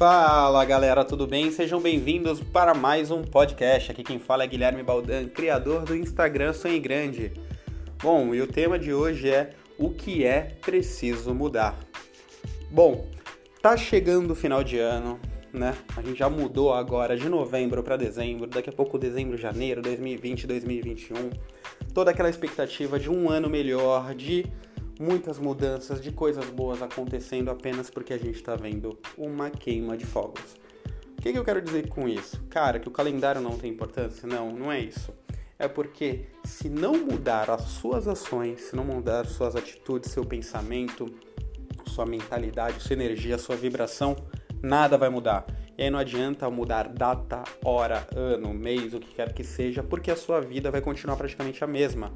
Fala galera, tudo bem? Sejam bem-vindos para mais um podcast. Aqui quem fala é Guilherme Baldan, criador do Instagram Sonho Grande. Bom, e o tema de hoje é o que é preciso mudar. Bom, tá chegando o final de ano, né? A gente já mudou agora de novembro para dezembro, daqui a pouco dezembro, janeiro, 2020, 2021. Toda aquela expectativa de um ano melhor, de muitas mudanças, de coisas boas acontecendo apenas porque a gente está vendo uma queima de fogos. O que, que eu quero dizer com isso? Cara, que o calendário não tem importância? Não, não é isso. É porque se não mudar as suas ações, se não mudar suas atitudes, seu pensamento, sua mentalidade, sua energia, sua vibração, nada vai mudar. E aí não adianta mudar data, hora, ano, mês, o que quer que seja, porque a sua vida vai continuar praticamente a mesma.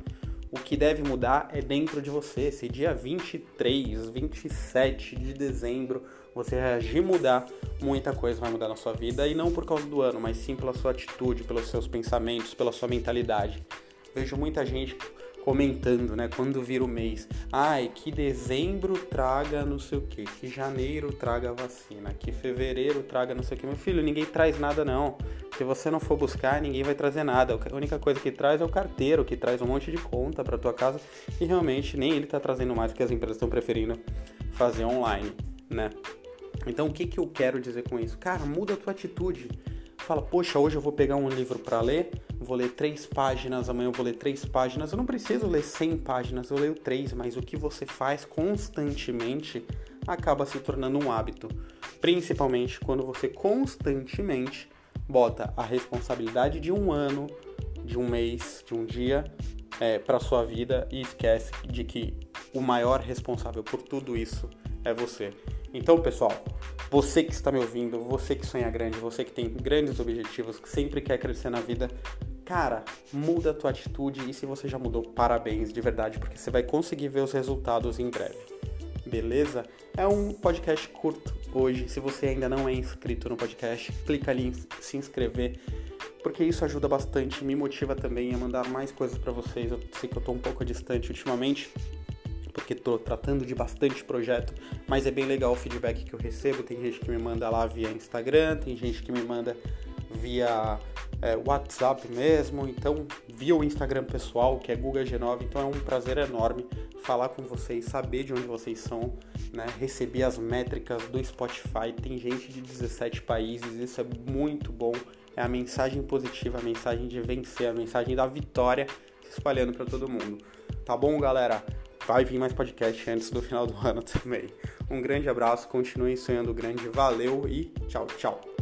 O que deve mudar é dentro de você. Se dia 23, 27 de dezembro você reagir mudar, muita coisa vai mudar na sua vida e não por causa do ano, mas sim pela sua atitude, pelos seus pensamentos, pela sua mentalidade. Vejo muita gente comentando, né, quando vira o mês, ai, que dezembro traga não sei o que, que janeiro traga vacina, que fevereiro traga não sei o que. Meu filho, ninguém traz nada não. Se você não for buscar, ninguém vai trazer nada. A única coisa que traz é o carteiro, que traz um monte de conta para tua casa e realmente nem ele está trazendo mais porque as empresas estão preferindo fazer online, né? Então o que, que eu quero dizer com isso? Cara, muda a tua atitude. Fala, poxa, hoje eu vou pegar um livro para ler, vou ler três páginas, amanhã eu vou ler três páginas. Eu não preciso ler 100 páginas, eu leio três, mas o que você faz constantemente acaba se tornando um hábito. Principalmente quando você constantemente bota a responsabilidade de um ano, de um mês, de um dia é, para sua vida e esquece de que o maior responsável por tudo isso é você. Então, pessoal, você que está me ouvindo, você que sonha grande, você que tem grandes objetivos, que sempre quer crescer na vida, cara, muda a tua atitude e se você já mudou, parabéns de verdade, porque você vai conseguir ver os resultados em breve. Beleza? É um podcast curto, hoje. Se você ainda não é inscrito no podcast, clica ali em se inscrever, porque isso ajuda bastante, me motiva também a mandar mais coisas para vocês. Eu sei que eu tô um pouco distante ultimamente, porque tô tratando de bastante projeto, mas é bem legal o feedback que eu recebo. Tem gente que me manda lá via Instagram, tem gente que me manda via é, WhatsApp mesmo, então via o Instagram pessoal, que é Guga G9, então é um prazer enorme falar com vocês, saber de onde vocês são, né? Receber as métricas do Spotify, tem gente de 17 países, isso é muito bom. É a mensagem positiva, a mensagem de vencer, a mensagem da vitória se espalhando para todo mundo. Tá bom, galera? Vai vir mais podcast antes do final do ano também. Um grande abraço, continuem sonhando grande, valeu e tchau, tchau.